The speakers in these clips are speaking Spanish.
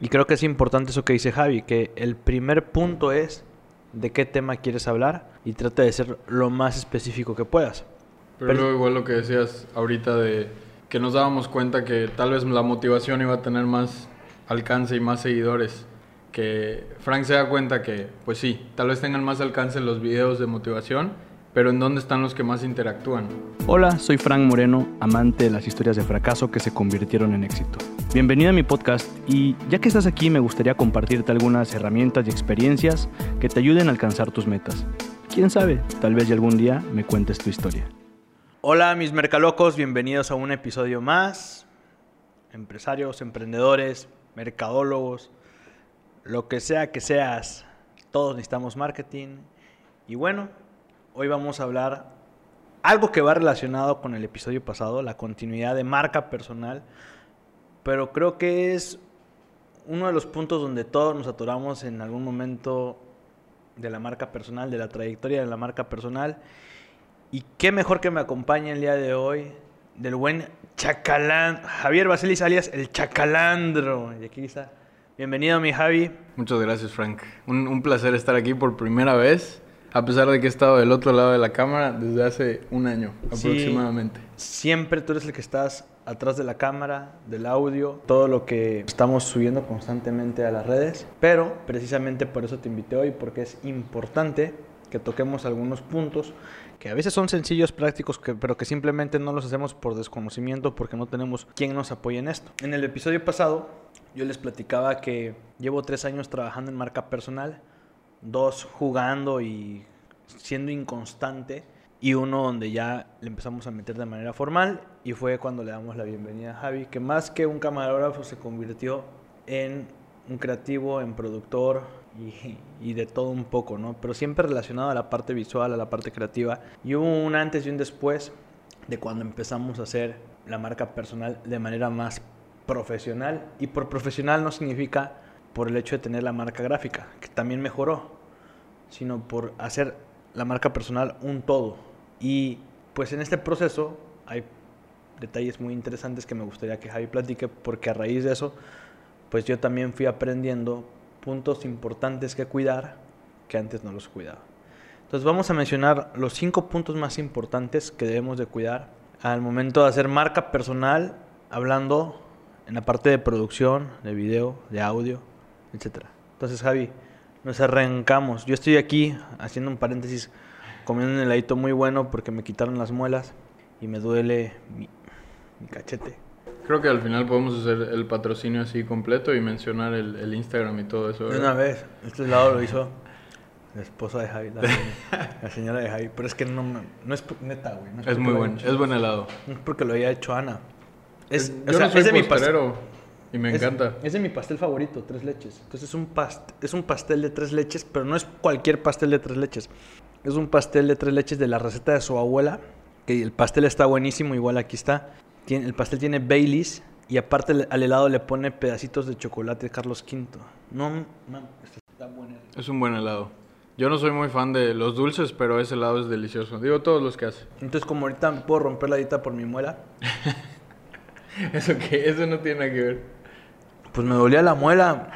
Y creo que es importante eso que dice Javi, que el primer punto es de qué tema quieres hablar y trata de ser lo más específico que puedas. Pero, luego igual lo que decías ahorita de que nos dábamos cuenta que tal vez la motivación iba a tener más alcance y más seguidores. Que Frank se da cuenta que, pues sí, tal vez tengan más alcance los videos de motivación, pero ¿en dónde están los que más interactúan? Hola, soy Frank Moreno, amante de las historias de fracaso que se convirtieron en éxito. Bienvenido a mi podcast y ya que estás aquí me gustaría compartirte algunas herramientas y experiencias que te ayuden a alcanzar tus metas. Quién sabe, tal vez ya algún día me cuentes tu historia. Hola mis mercalocos, bienvenidos a un episodio más. Empresarios, emprendedores, mercadólogos, lo que sea que seas, todos necesitamos marketing. Y bueno, hoy vamos a hablar algo que va relacionado con el episodio pasado, la continuidad de marca personal, pero creo que es uno de los puntos donde todos nos atoramos en algún momento de la marca personal, de la trayectoria de la marca personal. Y qué mejor que me acompañe el día de hoy del buen Chacalán, Javier Basilis alias el Chacalandro. Y aquí está. Bienvenido, mi Javi. Muchas gracias, Frank. Un, un placer estar aquí por primera vez a pesar de que he estado del otro lado de la cámara desde hace un año aproximadamente. Siempre tú eres el que estás atrás de la cámara, del audio, todo lo que estamos subiendo constantemente a las redes. Pero precisamente por eso te invité hoy, porque es importante que toquemos algunos puntos que a veces son sencillos, prácticos, pero que simplemente no los hacemos por desconocimiento porque no tenemos quien nos apoye en esto. En el episodio pasado yo les platicaba que llevo tres años trabajando en marca personal dos jugando y siendo inconstante y uno donde ya le empezamos a meter de manera formal y fue cuando le damos la bienvenida a Javi, que más que un camarógrafo se convirtió en un creativo, en productor y, y, de todo un poco, ¿no? Pero siempre relacionado a la parte visual, a la parte creativa. Y hubo un antes y un después de cuando empezamos a hacer la marca personal de manera más profesional. Y por profesional no significa por el hecho de tener la marca gráfica, que también mejoró, sino por hacer la marca personal un todo. Y pues en este proceso hay detalles muy interesantes que me gustaría que Javi platique, porque a raíz de eso, pues yo también fui aprendiendo puntos importantes que cuidar que antes no los cuidaba. Entonces vamos a mencionar los cinco puntos más importantes que debemos de cuidar al momento de hacer marca personal, hablando en la parte de producción, de video, de audio, etcétera. Entonces, Javi, nos arrancamos. Yo estoy aquí haciendo un paréntesis, comiendo un heladito muy bueno porque me quitaron las muelas y me duele mi, cachete. Creo que al final podemos hacer el patrocinio así completo y mencionar el, Instagram y todo eso. De una vez, este lado lo hizo la esposa de Javi, la, señora de Javi. Pero es que no, no es neta, güey. es, muy bueno, es buen helado. No es porque lo haya hecho Ana. Es, Yo no soy es de mi y me encanta. Es de mi pastel favorito, tres leches. Entonces es un, es un pastel de tres leches, pero no es cualquier pastel de tres leches. Es un pastel de tres leches de la receta de su abuela, que el pastel está buenísimo, igual aquí está. Tiene, el pastel tiene Baileys y aparte al helado le pone pedacitos de chocolate Carlos V. No, man, está bueno. Es un buen helado. Yo no soy muy fan de los dulces, pero ese helado es delicioso. Digo todos los que hace. Entonces, como ahorita puedo romper la dieta por mi muela. ¿Eso qué? Eso no tiene nada que ver pues me dolía la muela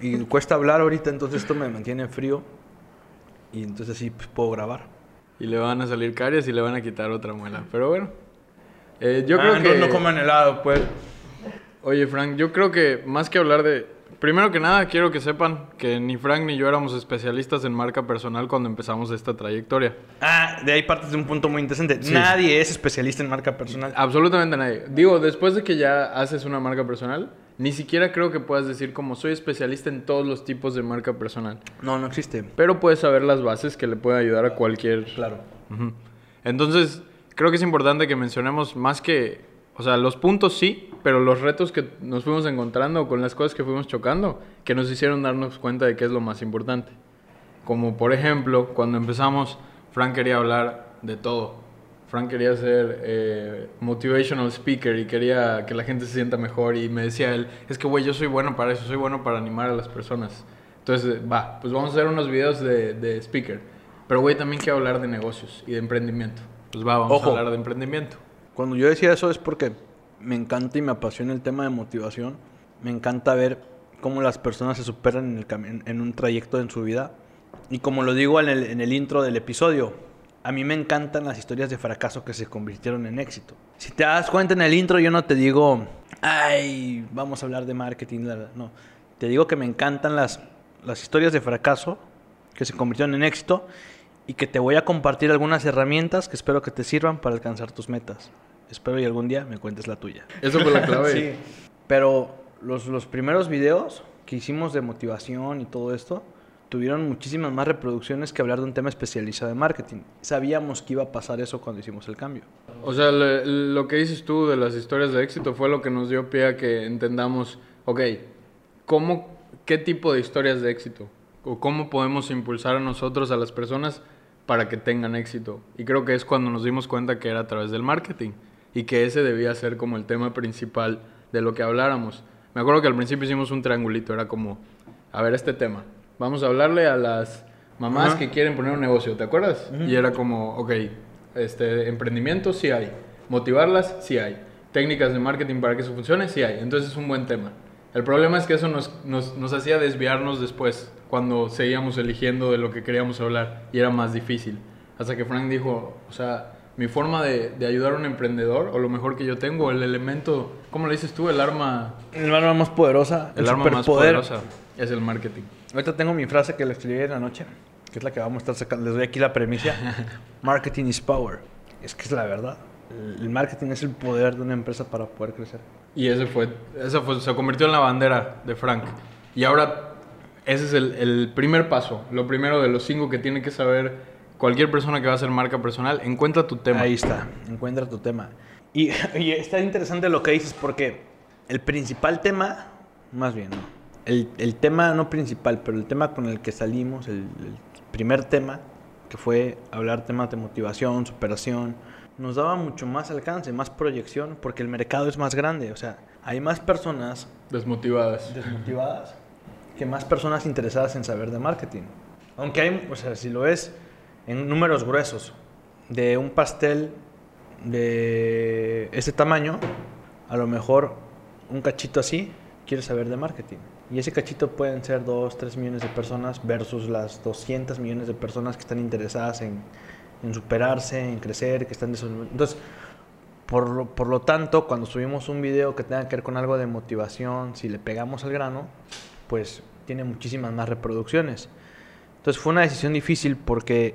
y cuesta hablar ahorita, entonces esto me mantiene frío y entonces sí pues, puedo grabar. Y le van a salir caries y le van a quitar otra muela. Pero bueno, eh, yo creo ah, que... No coman helado, pues. Oye, Frank, yo creo que más que hablar de... Primero que nada, quiero que sepan que ni Frank ni yo éramos especialistas en marca personal cuando empezamos esta trayectoria. Ah, de ahí partes de un punto muy interesante. Nadie es especialista en marca personal. Absolutamente nadie. Digo, después de que ya haces una marca personal, ni siquiera creo que puedas decir como soy especialista en todos los tipos de marca personal. No, no existe. Pero puedes saber las bases que le pueden ayudar a cualquier... Claro. Entonces, creo que es importante que mencionemos más que... O sea, los puntos sí, pero los retos que nos fuimos encontrando con las cosas que fuimos chocando, que nos hicieron darnos cuenta de qué es lo más importante. Como por ejemplo, cuando empezamos, Frank quería hablar de todo Frank quería ser eh, motivational speaker y quería que la gente se sienta mejor y me decía él, es que güey, yo soy bueno para eso, soy bueno para animar a las personas. Entonces, va, pues vamos a hacer unos videos de, de speaker. Pero güey, también quiero hablar de negocios y de emprendimiento. Pues va, vamos a hablar de emprendimiento. Cuando yo decía eso es porque me encanta y me apasiona el tema de motivación. Me encanta ver cómo las personas se superan en, el en un trayecto en su vida. Y como lo digo en el, intro del episodio, a mí me encantan las historias de fracaso que se convirtieron en éxito. Si te das cuenta en el intro, yo no te digo, ay, vamos a hablar de marketing. la, la". No, te digo que me encantan las, las historias de fracaso que se convirtieron en éxito y que te voy a compartir algunas herramientas que espero que te sirvan para alcanzar tus metas. Espero y algún día me cuentes la tuya. Eso fue la clave. Sí, pero los, los primeros videos que hicimos de motivación y todo esto tuvieron muchísimas más reproducciones que hablar de un tema especializado en marketing. Sabíamos que iba a pasar eso cuando hicimos el cambio. O sea, le- lo que dices tú de las historias de éxito fue lo que nos dio pie a que entendamos, ok, ¿cómo, ¿qué tipo de historias de éxito? ¿O cómo podemos impulsar a nosotros, a las personas, para que tengan éxito? Y creo que es cuando nos dimos cuenta que era a través del marketing y que ese debía ser como el tema principal de lo que habláramos. Me acuerdo que al principio hicimos un triangulito, era como, a ver, este tema, vamos a hablarle a las mamás que quieren poner un negocio, ¿te acuerdas? Y era como, ok, este, emprendimiento sí hay, motivarlas sí hay, técnicas de marketing para que eso funcione sí hay, entonces es un buen tema. El problema es que eso nos, nos, nos hacía desviarnos después, cuando seguíamos eligiendo de lo que queríamos hablar y era más difícil. Hasta que Frank dijo, o sea, mi forma de, de ayudar a un emprendedor, o lo mejor que yo tengo, el elemento, ¿cómo le dices tú? El arma, El arma más poderosa, el arma más poderosa es el marketing. Ahorita tengo mi frase que le escribí en la noche, que es la que vamos a estar sacando. Les doy aquí la premisa. marketing is power. Es que es la verdad. El el marketing es el poder de una empresa para poder crecer. Y ese fue, esa fue, se convirtió en la bandera de Frank. Y ahora, ese es el, el primer paso, lo primero de los cinco que tiene que saber cualquier persona que va a hacer marca personal. Encuentra tu tema. Ahí está, encuentra tu tema. Y, y está interesante lo que dices porque el principal tema, más bien, ¿no? El, el tema no principal, pero el tema con el que salimos, el, el primer tema, que fue hablar temas de motivación, superación, nos daba mucho más alcance, más proyección, porque el mercado es más grande. O sea, hay más personas Desmotivadas. desmotivadas que más personas interesadas en saber de marketing. Aunque hay, o sea, si lo ves en números gruesos, de un pastel de ese tamaño, a lo mejor un cachito así quiere saber de marketing. Y ese cachito pueden ser 2, 3 millones de personas versus las 200 millones de personas que están interesadas en, en superarse, en crecer, que están... Entonces, por por lo tanto, cuando subimos un video que tenga que ver con algo de motivación, si le pegamos al grano, pues tiene muchísimas más reproducciones. Entonces fue una decisión difícil porque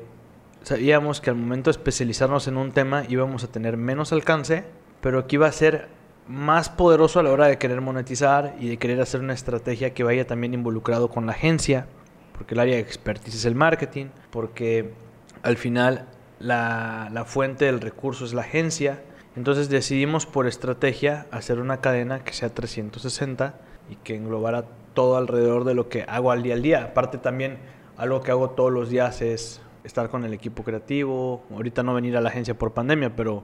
sabíamos que al momento de especializarnos en un tema íbamos a tener menos alcance, pero que iba a ser más poderoso a la hora de querer monetizar y de querer hacer una estrategia que vaya también involucrado con la agencia, porque el área de expertise es el marketing, porque al final la, la fuente del recurso es la agencia. Entonces decidimos por estrategia hacer una cadena que sea 360 y que englobara todo alrededor de lo que hago al día al día. Aparte también algo que hago todos los días es estar con el equipo creativo. Ahorita no venir a la agencia por pandemia, pero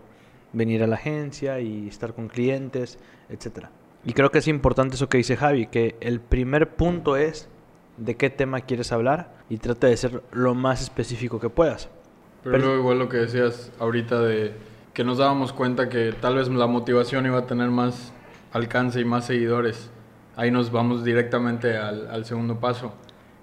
venir a la agencia y estar con clientes, etcétera. Y creo que es importante eso que dice Javi, que el primer punto es de qué tema quieres hablar y trata de ser lo más específico que puedas. Pero, Pero- luego igual lo que decías ahorita de que nos dábamos cuenta que tal vez la motivación iba a tener más alcance y más seguidores. Ahí nos vamos directamente al, al segundo paso.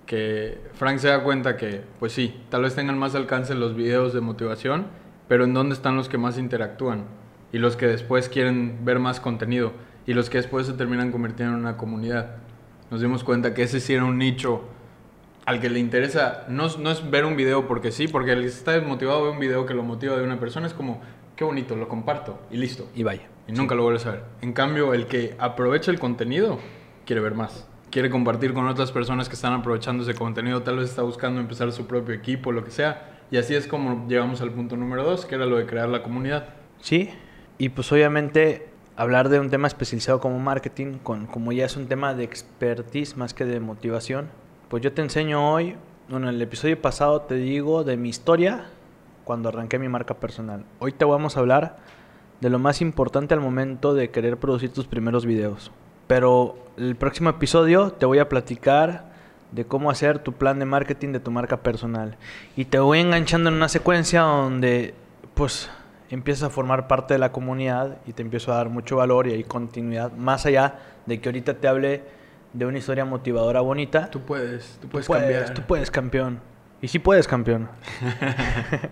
Que Frank se da cuenta que, pues sí, tal vez tengan más alcance los videos de motivación, pero en dónde están los que más interactúan y los que después quieren ver más contenido y los que después se terminan convirtiendo en una comunidad. Nos dimos cuenta que ese sí era un nicho al que le interesa, no, es- no es ver un video porque sí, porque el que está desmotivado ve un video que lo motiva de una persona, es como, qué bonito, lo comparto y listo. Y vaya. Y nunca lo vuelves a ver. En cambio, el que aprovecha el contenido quiere ver más. Quiere compartir con otras personas que están aprovechando ese contenido. Tal vez está buscando empezar su propio equipo, lo que sea. Y así es como llegamos al punto número dos, que era lo de crear la comunidad. Sí, y pues obviamente hablar de un tema especializado como marketing, con, como ya es un tema de expertise más que de motivación, pues yo te enseño hoy, bueno, en el episodio pasado te digo de mi historia cuando arranqué mi marca personal. Hoy te vamos a hablar de lo más importante al momento de querer producir tus primeros videos. Pero el próximo episodio te voy a platicar de cómo hacer tu plan de marketing de tu marca personal. Y te voy enganchando en una secuencia donde pues empiezas a formar parte de la comunidad y te empiezo a dar mucho valor y hay continuidad. Más allá de que ahorita te hable de una historia motivadora bonita, Tú puedes, tú puedes, puedes, cambiar. tú puedes, campeón. Y sí puedes, campeón.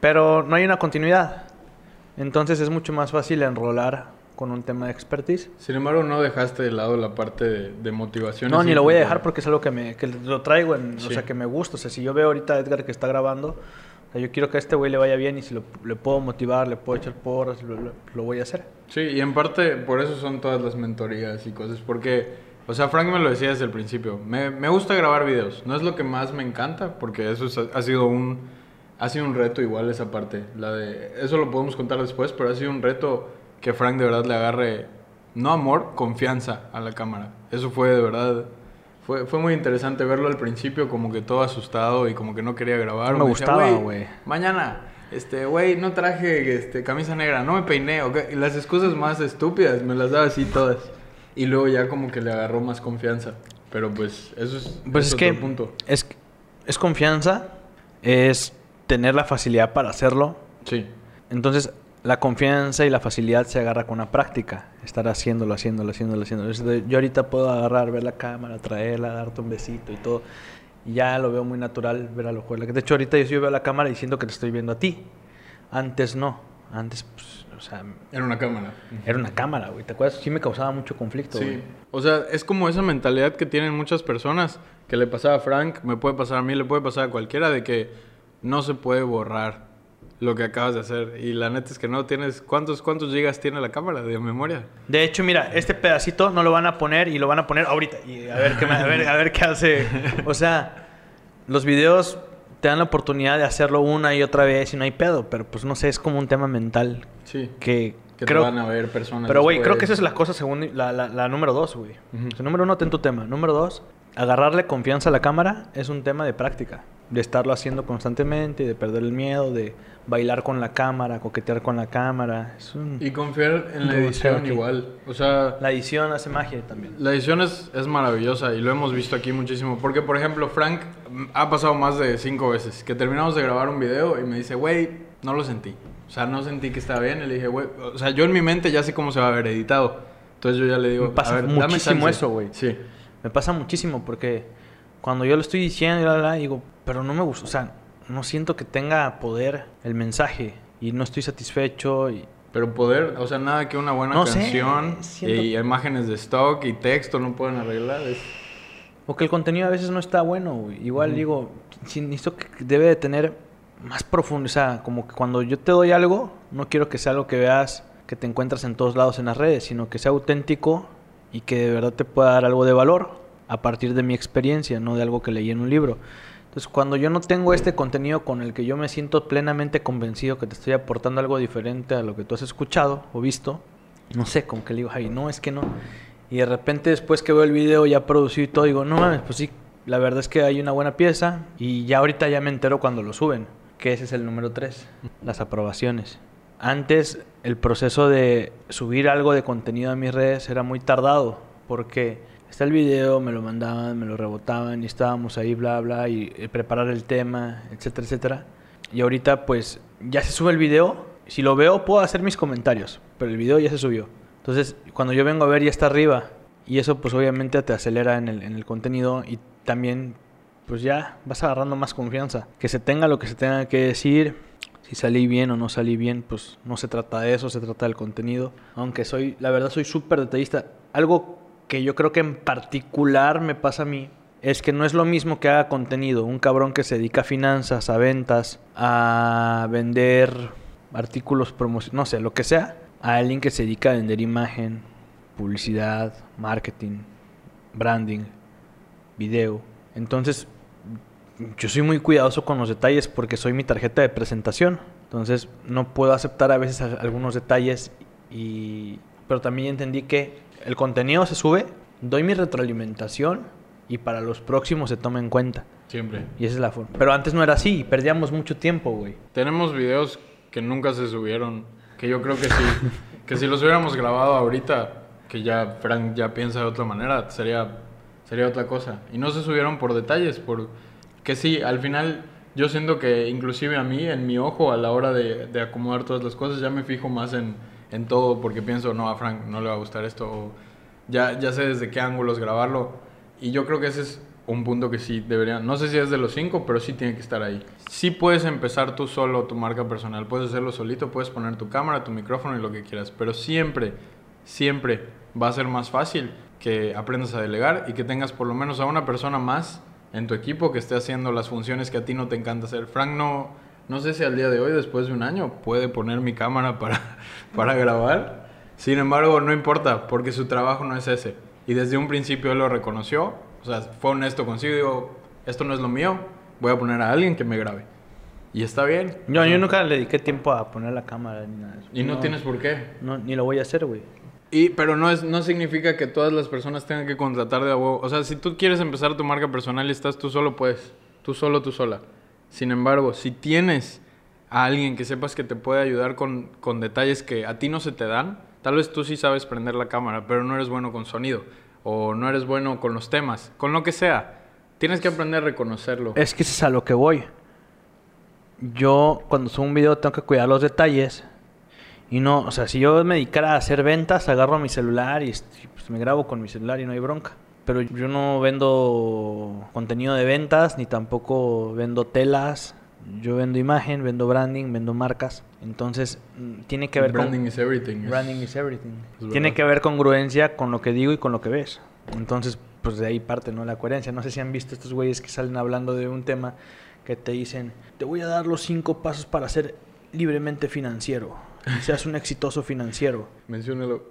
Pero no hay una continuidad. Entonces es mucho más fácil enrolar con un tema de expertise. Sin embargo, no dejaste de lado la parte de, de motivación. No, ni lo voy a dejar porque es algo que, me, que lo traigo, en, o Sí. sea, que me gusta. O sea, si yo veo ahorita a Edgar que está grabando, o sea, yo quiero que a este güey le vaya bien y si lo- le puedo motivar, le puedo echar porras, lo, lo- lo voy a hacer. Sí, y en parte por eso son todas las mentorías y cosas, porque, o sea, Frank me lo decía desde el principio, me, me gusta grabar videos, no es lo que más me encanta, porque eso es- ha sido un, ha sido un reto igual esa parte, la de, eso lo podemos contar después, pero ha sido un reto que Frank de verdad le agarre, no amor, confianza a la cámara, eso fue de verdad... Fue, fue muy interesante verlo al principio como que todo asustado y como que no quería grabar. Me gustaba, güey. Mañana, este, güey, no traje este, camisa negra, no me peiné, ok. Y las excusas más estúpidas me las daba así todas. Y luego ya como que le agarró más confianza. Pero pues eso es, Pues es otro que punto. es, es confianza, es tener la facilidad para hacerlo. Sí. Entonces, la confianza y la facilidad se agarra con la práctica. Estar haciéndolo, haciéndolo, haciéndolo, haciéndolo. Yo ahorita puedo agarrar, ver la cámara, traerla, darte un besito y todo. Y ya lo veo muy natural ver a lo mejor. De hecho, ahorita yo sí veo la cámara y siento que te estoy viendo a ti. Antes no. Antes, pues, o sea, Era una cámara. era una cámara, güey. ¿Te acuerdas? Sí me causaba mucho conflicto, güey. Sí. O sea, es como esa mentalidad que tienen muchas personas, que le pasaba a Frank, me puede pasar a mí, le puede pasar a cualquiera, de que no se puede borrar lo que acabas de hacer. Y la neta es que no tienes... ¿Cuántos, cuántos gigas tiene la cámara de memoria? De hecho, mira, este pedacito no lo van a poner y lo van a poner ahorita. Y a ver qué, a ver, a ver qué hace. O sea, los videos te dan la oportunidad de hacerlo una y otra vez y no hay pedo. Pero pues no sé, es como un tema mental Sí. que, Que creo... te van a ver personas Pero güey, creo que esa es la cosa según la, la- la número dos, güey. Ujú. O sea, número uno, ten tu tema. Número dos, agarrarle confianza a la cámara es un tema de práctica. De estarlo haciendo constantemente, de perder el miedo, de bailar con la cámara, coquetear con la cámara. Es un... Y confiar en la edición igual. O sea, La edición hace magia también. la edición es, es maravillosa y lo hemos visto aquí muchísimo. Porque, por ejemplo, Frank ha pasado más de cinco veces que terminamos de grabar un video y me dice, güey, no lo sentí. O sea, no sentí que estaba bien. Y le dije, güey, o sea, yo en mi mente ya sé cómo se va a ver editado. Entonces yo ya le digo, Me pasa a ver, dame muchísimo chance". eso, güey. Sí. Me pasa muchísimo porque cuando yo lo estoy diciendo y la, la, la, digo, pero no me gusta, o sea, no siento que tenga poder el mensaje y no estoy satisfecho y Pero poder, o sea, nada que una buena No sé, canción siento- y imágenes de stock y texto no pueden arreglar. Es... o que el contenido a veces no está bueno. Igual digo, que debe de tener más profundo, o sea, como que cuando yo te doy algo, no quiero que sea algo que veas que te encuentras en todos lados en las redes, sino que sea auténtico y que de verdad te pueda dar algo de valor a partir de mi experiencia, no de algo que leí en un libro. Entonces, cuando yo no tengo este contenido con el que yo me siento plenamente convencido que te estoy aportando algo diferente a lo que tú has escuchado o visto, no sé, como que le digo, ay, no, es que no. Y de repente después que veo el video ya producido y todo, digo, no mames, pues sí, la verdad es que hay una buena pieza y ya ahorita ya me entero cuando lo suben, que ese es el número 3, las aprobaciones. Antes el proceso de subir algo de contenido a mis redes era muy tardado porque está el video, me lo mandaban, me lo rebotaban y estábamos ahí, bla, bla, y eh, preparar el tema, etcétera, etcétera. Y ahorita pues ya se sube el video, si lo veo puedo hacer mis comentarios, pero el video ya se subió. Entonces cuando yo vengo a ver ya está arriba y eso pues obviamente te acelera en el, en el contenido y también pues ya vas agarrando más confianza. Que se tenga lo que se tenga que decir, si salí bien o no salí bien, pues no se trata de eso, se trata del contenido. Aunque soy, la verdad soy súper detallista. Algo que yo creo que en particular me pasa a mí es que no es lo mismo que haga contenido. Un cabrón que se dedica a finanzas, a ventas, a vender artículos promocionales, no sé, lo que sea. A alguien que se dedica a vender imagen, publicidad, marketing, branding, video. Entonces, yo soy muy cuidadoso con los detalles porque soy mi tarjeta de presentación. Entonces, no puedo aceptar a veces algunos detalles y pero también entendí que el contenido se sube, doy mi retroalimentación y para los próximos se toma en cuenta. Siempre. Y esa es la forma. Pero antes no era así, perdíamos mucho tiempo, güey. Tenemos videos que nunca se subieron, que yo creo que sí, que si los hubiéramos grabado ahorita, que ya Frank ya piensa de otra manera, sería, sería otra cosa. Y no se subieron por detalles, por que sí, al final yo siento que inclusive a mí, en mi ojo, a la hora de, de acomodar todas las cosas, ya me fijo más en, en todo, porque pienso, no, a Frank no le va a gustar esto, o Ya, ya sé desde qué ángulos grabarlo. Y yo creo que ese es un punto que sí debería, no sé si es de los cinco, pero sí tiene que estar ahí. Sí puedes empezar tú solo tu marca personal, puedes hacerlo solito, puedes poner tu cámara, tu micrófono y lo que quieras, pero siempre, siempre va a ser más fácil que aprendas a delegar y que tengas por lo menos a una persona más en tu equipo que esté haciendo las funciones que a ti no te encanta hacer. Frank no, no sé si al día de hoy, después de un año, puede poner mi cámara para, para grabar. Sin embargo, no importa, porque su trabajo no es ese. Y desde un principio él lo reconoció, o sea, fue honesto consigo, digo, esto no es lo mío, voy a poner a alguien que me grabe. Y está bien. Yo, yo nunca le dediqué tiempo a poner la cámara ni nada. Y no, tienes por qué. No, ni lo voy a hacer, güey. Y, pero no, es, no significa que todas las personas tengan que contratar de a huevo. O sea, si tú quieres empezar tu marca personal y estás tú solo, puedes. Tú solo, tú sola. Sin embargo, si tienes a alguien que sepas que te puede ayudar con, con detalles que a ti no se te dan, tal vez tú sí sabes prender la cámara, pero no eres bueno con sonido. O no eres bueno con los temas. Con lo que sea. Tienes que aprender a reconocerlo. Es que eso es a lo que voy. Yo, cuando subo un video, tengo que cuidar los detalles. Y no, o sea, si yo me dedicara a hacer ventas, agarro mi celular y pues, me grabo con mi celular y no hay bronca. Pero yo no vendo contenido de ventas, ni tampoco vendo telas. Yo vendo imagen, vendo branding, vendo marcas. Entonces, mm, tiene que ver Branding con... is everything. es- Branding is everything. Tiene que ver congruencia con lo que digo y con lo que ves. Entonces, pues de ahí parte, ¿no? La coherencia. No sé si han visto estos güeyes que salen hablando de un tema que te dicen, te voy a dar los cinco pasos para ser libremente financiero. Seas un exitoso financiero. Menciónalo.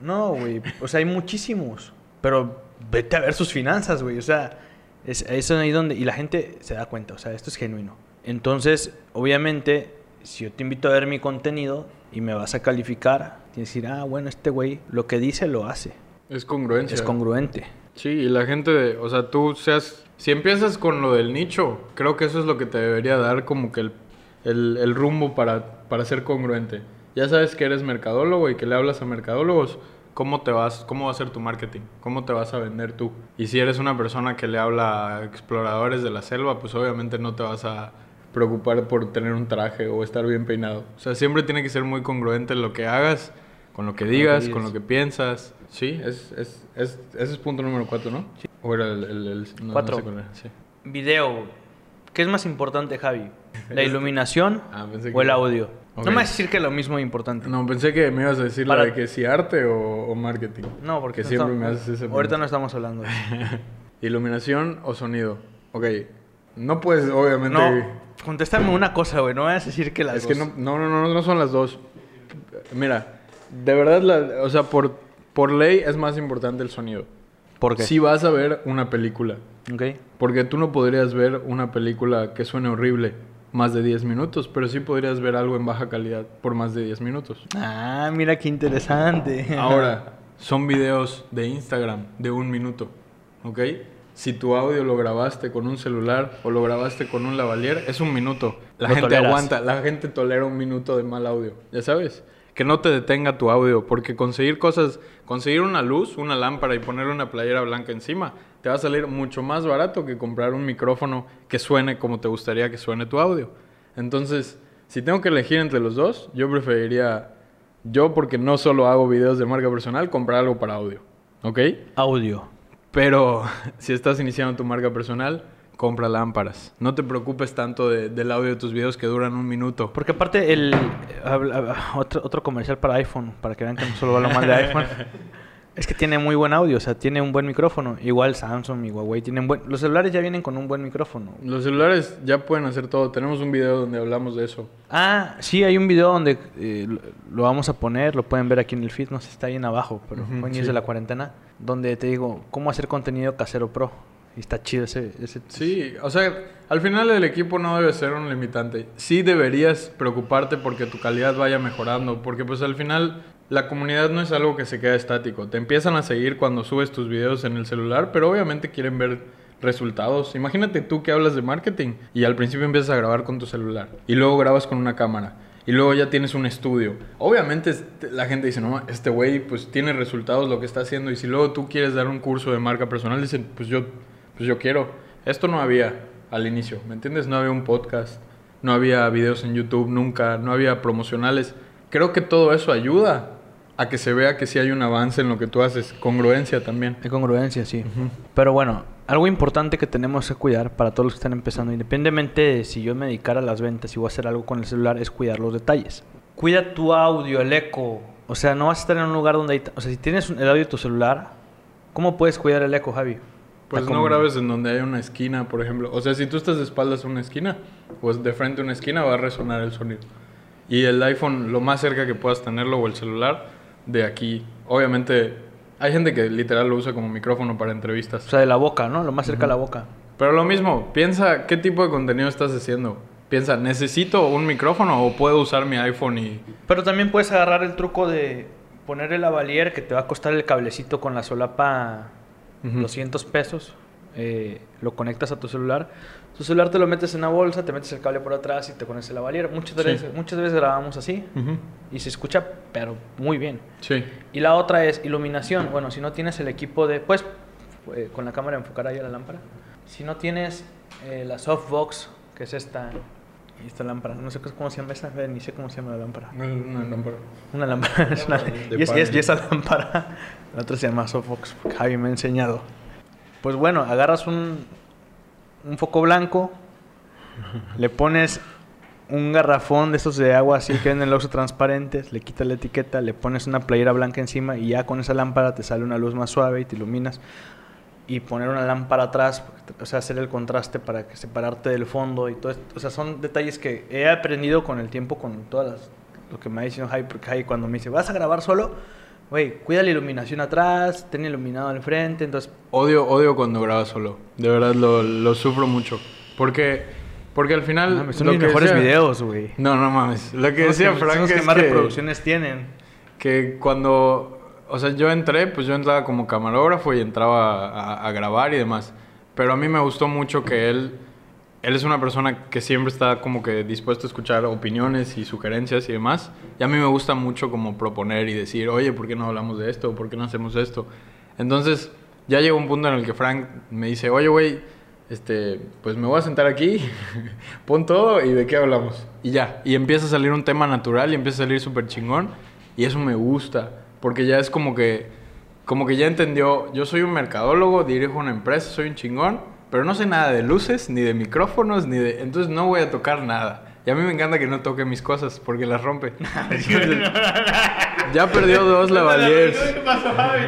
No, güey. O sea, hay muchísimos. Pero vete a ver sus finanzas, güey. O sea, es, es ahí donde... Y la gente se da cuenta. O sea, esto es genuino. Entonces, obviamente, si yo te invito a ver mi contenido y me vas a calificar, tienes que decir, ah, bueno, este güey lo que dice lo hace. Es congruencia. Es congruente. Sí, y la gente, o sea, tú seas, si empiezas con lo del nicho, creo que eso es lo que te debería dar como que el, el- el rumbo para, para ser congruente. Ya sabes que eres mercadólogo y que le hablas a mercadólogos, ¿cómo te vas, cómo va a ser tu marketing? ¿Cómo te vas a vender tú? Y si eres una persona que le habla a exploradores de la selva, pues obviamente no te vas a preocupar por tener un traje o estar bien peinado. O sea, siempre tiene que ser muy congruente lo que hagas, con lo que digas, con lo que piensas. Sí, es, es, es, ese es punto número cuatro, ¿no? ¿O era el...? el, el- no- no Cuatro. sé cuál era, sí. Video. ¿Qué es más importante, Javi? ¿La iluminación Ah, o el audio? Ok. No me vas a decir que lo mismo es importante. No, pensé que me ibas a decir Para- la de que si arte o, o marketing. No, porque Que no siempre estamos- me haces ese Ahorita no estamos hablando de eso. ¿Iluminación o sonido? Ok. No puedes, obviamente... No, contéstame una cosa, güey. No me vas a decir que las es que dos. no, no, no, no, no son las dos. Mira, de verdad, la- o sea, por, por ley es más importante el sonido. ¿Por qué? Si vas a ver una película, Ok. porque tú no podrías ver una película que suene horrible más de 10 minutos, pero sí podrías ver algo en baja calidad por más de 10 minutos. Ah, mira qué interesante. Ahora, son videos de Instagram de un minuto, ¿ok? Si tu audio lo grabaste con un celular o lo grabaste con un lavalier, es un minuto. La Lo gente toleras. aguanta, la gente tolera un minuto de mal audio, ya sabes. Que no te detenga tu audio, porque conseguir cosas, conseguir una luz, una lámpara y ponerle una playera blanca encima, te va a salir mucho más barato que comprar un micrófono que suene como te gustaría que suene tu audio. Entonces, si tengo que elegir entre los dos, yo preferiría, yo porque no solo hago videos de marca personal, comprar algo para audio, ¿ok? Audio. Pero si estás iniciando tu marca personal, compra lámparas. No te preocupes tanto de- del audio de tus videos que duran un minuto. Porque aparte el otro, otro comercial para iPhone, para que vean que no solo hablo mal de iPhone. Es que tiene muy buen audio, o sea, tiene un buen micrófono. Igual Samsung y Huawei tienen buen... Los celulares ya vienen con un buen micrófono. Los celulares ya pueden hacer todo. Tenemos un video donde hablamos de eso. Ah, sí, hay un video donde eh, lo, lo vamos a poner, lo pueden ver aquí en el feed, no sé, está ahí en abajo, pero Ujú, fue inicio sí. de la cuarentena, donde te digo cómo hacer contenido casero pro. Y está chido ese... ese Sí, o sea, al final el equipo no debe ser un limitante. Sí deberías preocuparte porque tu calidad vaya mejorando, porque pues al final la comunidad no es algo que se queda estático. Te empiezan a seguir cuando subes tus videos en el celular, pero obviamente quieren ver resultados. Imagínate tú que hablas de marketing y al principio empiezas a grabar con tu celular y luego grabas con una cámara. Y luego ya tienes un estudio. Obviamente este- la gente dice, no, este güey pues tiene resultados lo que está haciendo. Y si luego tú quieres dar un curso de marca personal, dicen, pues yo, pues yo quiero. Esto no había al inicio, ¿me entiendes? No había un podcast, no había videos en YouTube nunca, no había promocionales. Creo que todo eso ayuda a que se vea que sí hay un avance en lo que tú haces. Congruencia también. Hay congruencia, sí. Pero bueno, algo importante que tenemos que cuidar para todos los que están empezando, independientemente de si yo me dedicara a las ventas y voy a hacer algo con el celular, es cuidar los detalles. Cuida tu audio, el eco. O sea, no vas a estar en un lugar donde hay... O sea, si tienes el audio de tu celular, ¿cómo puedes cuidar el eco, Javi? Pues no grabes en donde hay una esquina, por ejemplo. O sea, si tú estás de espaldas a una esquina, pues de frente a una esquina va a resonar el sonido. Y el iPhone, lo más cerca que puedas tenerlo, o el celular, de aquí. Obviamente, hay gente que literal lo usa como micrófono para entrevistas. O sea, de la boca, ¿no? Lo más cerca a la boca. Pero lo mismo, piensa qué tipo de contenido estás haciendo. Piensa, ¿necesito un micrófono o puedo usar mi iPhone y... Pero también puedes agarrar el truco de poner el lavalier que te va a costar el cablecito con la solapa Ujú. 200 pesos. eh, lo conectas a tu celular. Tu celular te lo metes en una bolsa, te metes el cable por atrás y te pones el lavalier. Muchas Sí. veces, muchas veces grabamos así y se escucha, pero muy bien. Sí. Y la otra es iluminación. Bueno, si no tienes el equipo de... Pues, eh, con la cámara enfocar ahí a la lámpara. Si no tienes eh, la softbox, que es esta... Esta lámpara, no sé cómo se llama esa, ni sé cómo se llama la lámpara. No, pero- Una lámpara. es una- y, es- y es- y esa lámpara, la otra se llama Sofox, porque Javi me ha enseñado. Pues bueno, agarras un, un foco blanco, le pones un garrafón de esos de agua así que venden en el Oxxo transparentes, le quitas la etiqueta, le pones una playera blanca encima y ya con esa lámpara te sale una luz más suave y te iluminas. Y poner una lámpara atrás, o sea, hacer el contraste para que separarte del fondo y todo esto. O sea, son detalles que he aprendido con el tiempo, con todas las, lo que me ha dicho Javi, porque Javi cuando me dice, ¿vas a grabar solo? Güey, cuida la iluminación atrás, ten iluminado al frente, entonces... Odio, odio cuando grabas solo. De verdad lo, lo sufro mucho. Porque, porque al final. mames, son mis mejores decía- videos, güey. No, no mames. Lo que decía Frank que es más que, reproducciones tienen. que cuando. O sea, yo entré, pues yo entraba como camarógrafo y entraba a, a grabar y demás. Pero a mí me gustó mucho que él. Él es una persona que siempre está como que dispuesto a escuchar opiniones y sugerencias y demás. Y a mí me gusta mucho como proponer y decir, oye, ¿por qué no hablamos de esto? ¿Por qué no hacemos esto? Entonces, ya llegó un punto en el que Frank me dice, oye, güey, este, pues me voy a sentar aquí, pon todo y de qué hablamos. Y ya, y empieza a salir un tema natural y empieza a salir súper chingón. Y eso me gusta, porque ya es como que, como que ya entendió, yo soy un mercadólogo, dirijo una empresa, soy un chingón, pero no sé nada de luces, ni de micrófonos, ni de... Entonces no voy a tocar nada. Y a mí me encanta que no toque mis cosas, porque las rompe. Entonces, ya perdió dos lavaliers. ¿Qué pasó, Javi?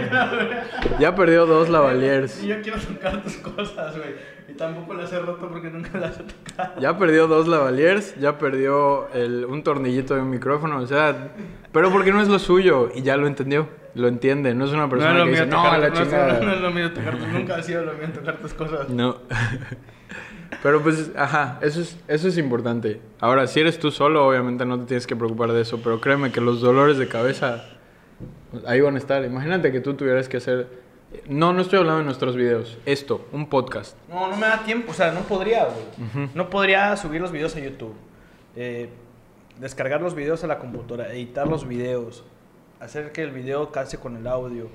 Ya perdió dos lavaliers. Y yo quiero tocar tus cosas, güey. Y tampoco las he roto porque nunca las he tocado. Ya perdió dos lavaliers, ya perdió el- un tornillito de un micrófono, o sea, pero porque no es lo suyo y ya lo entendió, lo entiende, no es una persona que dice, no, a la no, es- chingada. no es lo mío tocar Nunca ha sido lo mío tocar tus cosas. No. Pero pues, ajá, eso es, eso es importante. Ahora, si eres tú solo, obviamente no te tienes que preocupar de eso, pero créeme que los dolores de cabeza ahí van a estar. Imagínate que tú tuvieras que hacer... No, no estoy hablando de nuestros videos. Esto, un podcast. No, no me da tiempo, o sea, no podría, güey. No podría subir los videos a YouTube, eh, descargar los videos a la computadora, editar los videos, hacer que el video case con el audio,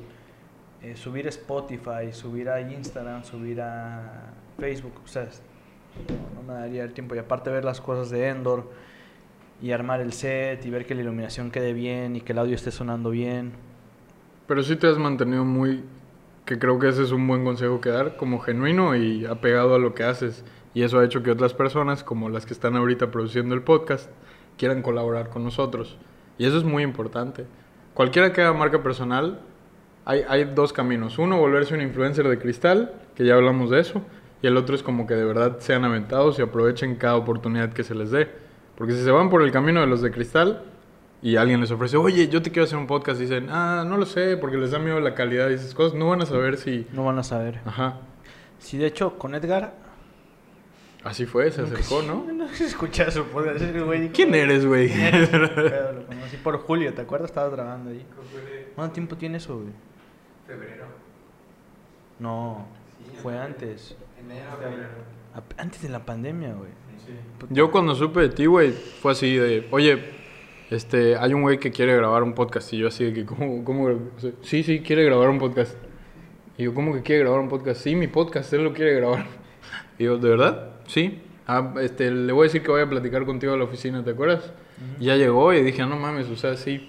eh, subir a Spotify, subir a Instagram, subir a Facebook, o sea, no, no me daría el tiempo. Y aparte ver las cosas de Endor y armar el set y ver que la iluminación quede bien y que el audio esté sonando bien. Pero sí te has mantenido muy, que creo que ese es un buen consejo que dar, como genuino y apegado a lo que haces. Y eso ha hecho que otras personas, como las que están ahorita produciendo el podcast, quieran colaborar con nosotros. Y eso es muy importante. Cualquiera que haga marca personal, hay, hay dos caminos. Uno, volverse un influencer de cristal, que ya hablamos de eso. Y el otro es como que de verdad sean aventados y aprovechen cada oportunidad que se les dé. Porque si se van por el camino de los de cristal, y alguien les ofrece, oye, yo te quiero hacer un podcast, dicen, ah, no lo sé, porque les da miedo la calidad y esas cosas, no van a saber si... No van a saber. Ajá, Sí, de hecho, con Edgar... así fue, se acercó, ¿no? No se escucha su podcast. güey. ¿Quién eres, güey? Lo conocí por Julio, ¿te acuerdas? Estaba trabajando ahí. ¿Cuánto tiempo tiene eso, güey? Febrero. No, fue antes. Enero, Ap- Antes de la pandemia, güey. Yo cuando supe de ti, güey, fue así de, oye, este, hay un güey que quiere grabar un podcast, y yo así de que, ¿cómo, cómo? O sea, sí, sí, quiere grabar un podcast. Y yo, ¿cómo que quiere grabar un podcast? Sí, mi podcast, él lo quiere grabar. Y yo, ¿de verdad? Sí. Ah, este, le voy a decir que voy a platicar contigo a la oficina, ¿te acuerdas? Y ya llegó y dije, "Ah, no mames, o sea, sí.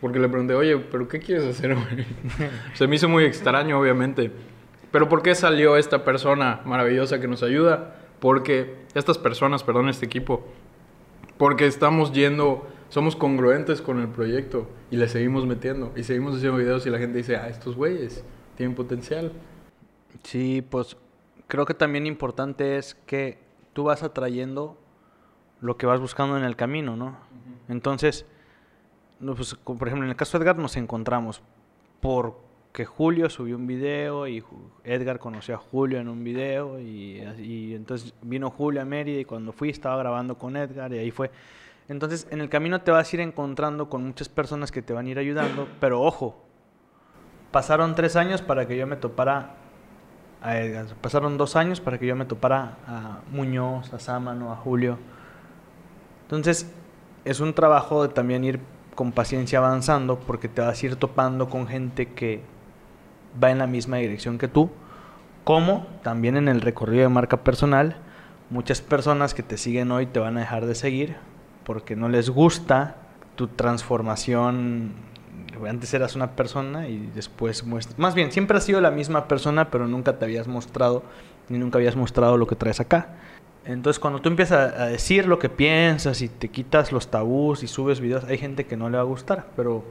Porque le pregunté, oye, ¿pero qué quieres hacer, güey? Se me hizo muy extraño, obviamente. Pero ¿por qué salió esta persona maravillosa que nos ayuda? Porque estas personas, perdón, este equipo, porque estamos yendo, somos congruentes con el proyecto y le seguimos metiendo y seguimos haciendo videos y la gente dice, ah, estos güeyes tienen potencial. Sí, pues creo que también importante es que tú vas atrayendo lo que vas buscando en el camino, ¿no? Entonces, no, pues, como por ejemplo, en el caso de Edgar nos encontramos porque Julio subió un video y Edgar conoció a Julio en un video y, y entonces vino Julio a Mérida y cuando fui estaba grabando con Edgar y ahí fue. Entonces, en el camino te vas a ir encontrando con muchas personas que te van a ir ayudando, pero ojo, pasaron tres años para que yo me topara a Edgar. Pasaron dos años para que yo me topara a Muñoz, a Sámano, a Julio. Entonces, es un trabajo de también ir con paciencia avanzando porque te vas a ir topando con gente que va en la misma dirección que tú, como también en el recorrido de marca personal, muchas personas que te siguen hoy te van a dejar de seguir porque no les gusta tu transformación. Antes eras una persona y después muestras. Más bien, siempre has sido la misma persona, pero nunca te habías mostrado, ni nunca habías mostrado lo que traes acá. Entonces, cuando tú empiezas a decir lo que piensas y te quitas los tabús y subes videos, hay gente que no le va a gustar, pero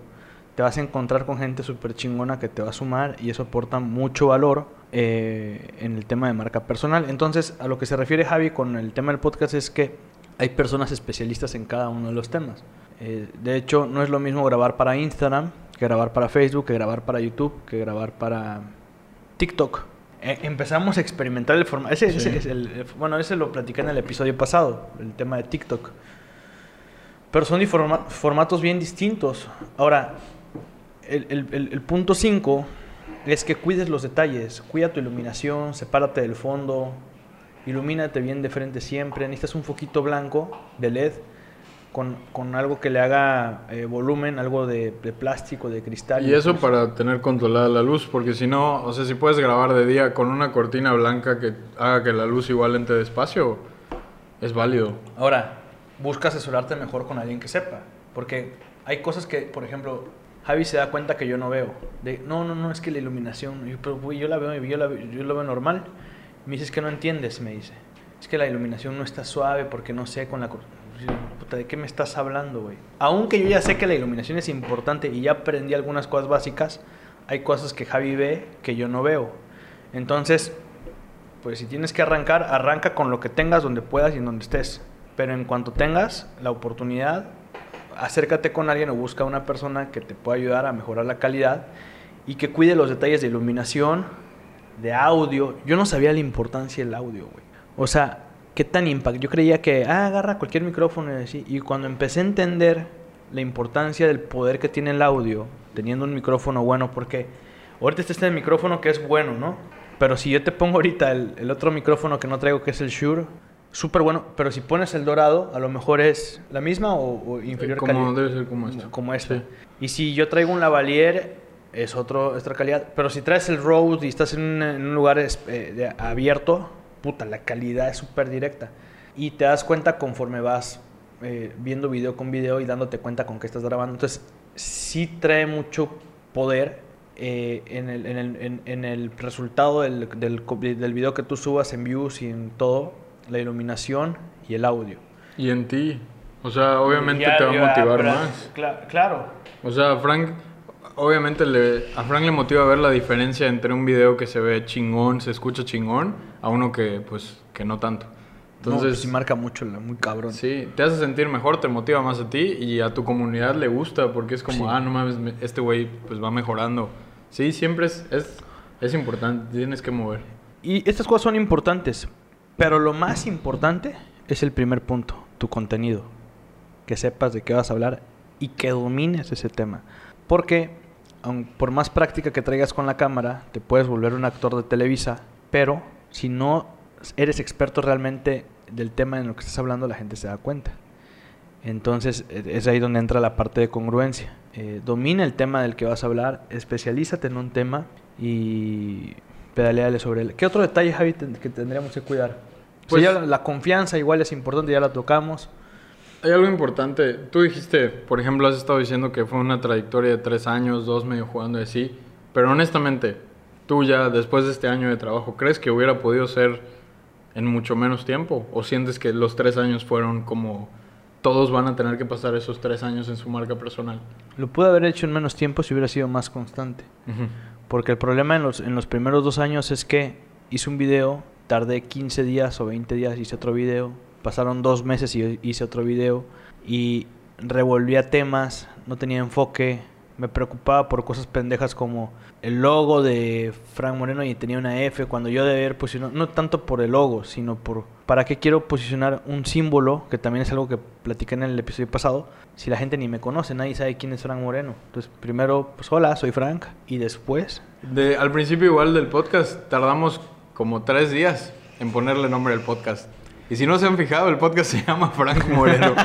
te vas a encontrar con gente súper chingona que te va a sumar y eso aporta mucho valor eh, en el tema de marca personal. Entonces, a lo que se refiere Javi con el tema del podcast es que hay personas especialistas en cada uno de los temas. Eh, de hecho, no es lo mismo grabar para Instagram que grabar para Facebook, que grabar para YouTube, que grabar para TikTok. Eh, empezamos a experimentar el formato. Ese, ese Sí. es el, el- bueno, ese lo platicé en el episodio pasado, el tema de TikTok. Pero son diforma- formatos bien distintos. Ahora, el, el- el- el punto 5 es que cuides los detalles. Cuida tu iluminación, sepárate del fondo, ilumínate bien de frente siempre. Necesitas un foquito blanco de LED con, con algo que le haga eh, volumen, algo de, de plástico, de cristal. Y eso incluso. para tener controlada la luz, porque si no, o sea, si puedes grabar de día con una cortina blanca que haga que la luz igual entre despacio, es válido. Ahora, busca asesorarte mejor con alguien que sepa. Porque hay cosas que, por ejemplo, Javi se da cuenta que yo no veo. De, no, no, no, es que la iluminación. Yo, pero, yo la veo, yo, la, veo- yo lo veo normal. Me dices que no entiendes, me dice. Es que la iluminación no está suave porque no sé con la... cor-". Yo, Puta, ¿de qué me estás hablando, güey? Aunque yo ya sé que la iluminación es importante y ya aprendí algunas cosas básicas, hay cosas que Javi ve que yo no veo. Entonces, pues si tienes que arrancar, arranca con lo que tengas donde puedas y en donde estés. Pero en cuanto tengas la oportunidad, acércate con alguien o busca una persona que te pueda ayudar a mejorar la calidad y que cuide los detalles de iluminación, de audio. Yo no sabía la importancia del audio, güey. O sea, qué tan impacto. Yo creía que, ah, agarra cualquier micrófono y así. Y cuando empecé a entender la importancia del poder que tiene el audio, teniendo un micrófono bueno, porque ahorita está este micrófono que es bueno, ¿no? Pero si yo te pongo ahorita el, el otro micrófono que no traigo, que es el Shure, súper bueno. Pero si pones el dorado, a lo mejor es la misma o, o inferior como calidad. debe ser como esta. Como esta. Sí. Y si yo traigo un lavalier, es otro, es otra calidad. Pero si traes el Rode y estás en un, en un lugar es- eh, abierto, puta, la calidad es súper directa. Y te das cuenta conforme vas eh, viendo video con video y dándote cuenta con qué estás grabando. Entonces, sí trae mucho poder eh, en, el, en, el, en- en el resultado del, del, video que tú subas en views y en todo, la iluminación y el audio. Y en ti, o sea, obviamente Ya- te va a motivar pero- más. cla- claro. O sea, Frank, obviamente le, a Frank le motiva ver la diferencia entre un video que se ve chingón, se escucha chingón, a uno que, pues, que no tanto. Entonces, Entonces, sí marca mucho, muy cabrón. sí, te hace sentir mejor, te motiva más a ti y a tu comunidad le gusta porque es como, Sí. ah, no mames, me- este güey pues va mejorando. Sí, siempre es, es, es importante, tienes que mover. Y estas cosas son importantes, pero lo más importante es el primer punto, tu contenido. Que sepas de qué vas a hablar y que domines ese tema. Porque, por más práctica que traigas con la cámara, te puedes volver un actor de Televisa, pero si no eres experto realmente del tema en lo que estás hablando, la gente se da cuenta. Entonces eh, es ahí donde entra la parte de congruencia. Eh, domina el tema del que vas a hablar, especialízate en un tema y pedaleale sobre él. ¿Qué otro detalle, Javi, que tendríamos que cuidar? Pues Pues- ya la, la confianza igual es importante, ya la tocamos. Hay algo importante. Tú dijiste, por ejemplo, has estado diciendo que fue una trayectoria de tres años, dos medio jugando así. Pero honestamente, tú ya después de este año de trabajo, ¿crees que hubiera podido ser en mucho menos tiempo? ¿O sientes que los tres años fueron como todos van a tener que pasar esos tres años en su marca personal? Lo pude haber hecho en menos tiempo si hubiera sido más constante. Porque el problema en los, en los primeros dos años es que hice un video, tardé 15 días o 20 días, hice otro video, pasaron dos meses y hice otro video y revolvía temas, no tenía enfoque, me preocupaba por cosas pendejas como el logo de Frank Moreno y tenía una F cuando yo debía haber posicionado, no tanto por el logo, sino por para qué quiero posicionar un símbolo, que también es algo que platiqué en el episodio pasado, si la gente ni me conoce, nadie sabe quién es Frank Moreno. Entonces, primero, pues hola, soy Frank, y después... De, al principio igual del podcast, tardamos como tres días en ponerle nombre al podcast. Y si no se han fijado, el podcast se llama Frank Moreno.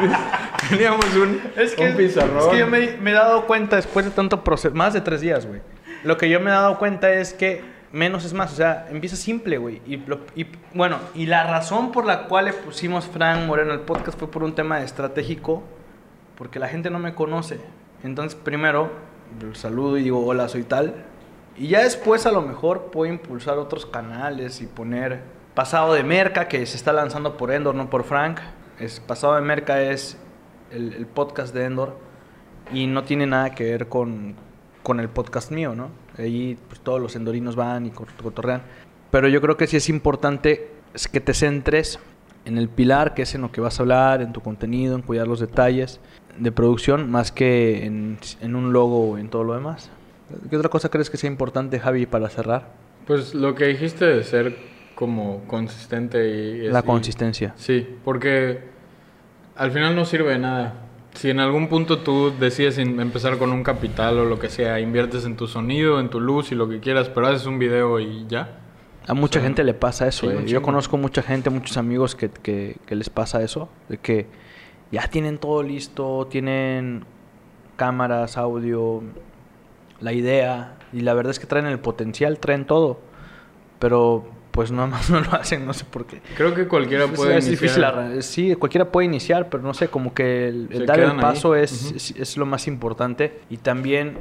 Teníamos un, es que, pizarrón. Es que yo me, he dado cuenta después de tanto proceso, más de tres días, güey. Lo que yo me he dado cuenta es que menos es más, o sea, empieza simple, güey. Y, bueno, y la razón por la cual le pusimos Frank Moreno al podcast fue por un tema estratégico, porque la gente no me conoce. Entonces, primero, saludo y digo, hola, soy tal. Y ya después a lo mejor puedo impulsar otros canales y poner Pasado de Merca, que se está lanzando por Endor, no por Frank. Es, Pasado de Merca es el, podcast de Endor y no tiene nada que ver con, con el podcast mío, ¿no? Allí pues, todos los endorinos van y cotorrean. Pero yo creo que sí es importante es que te centres en el pilar, que es en lo que vas a hablar, en tu contenido, en cuidar los detalles de producción, más que en, en un logo o en todo lo demás. ¿Qué otra cosa crees que sea importante, Javi, para cerrar? Pues lo que dijiste de ser como consistente y... La consistencia. Sí, porque al final no sirve de nada. Si en algún punto tú decides empezar con un capital o lo que sea, inviertes en tu sonido, en tu luz y lo que quieras, pero haces un video y ya. A mucha gente le pasa eso. Eh. Yo conozco mucha gente, muchos amigos que, que, que les pasa eso, de que ya tienen todo listo, tienen cámaras, audio, la idea, y la verdad es que traen el potencial, traen todo, pero pues nada más no lo hacen, no sé por qué. Creo que cualquiera puede es iniciar. Difícil, sí, cualquiera puede iniciar, pero no sé, como que el, dar el paso es, es, lo más importante. Y también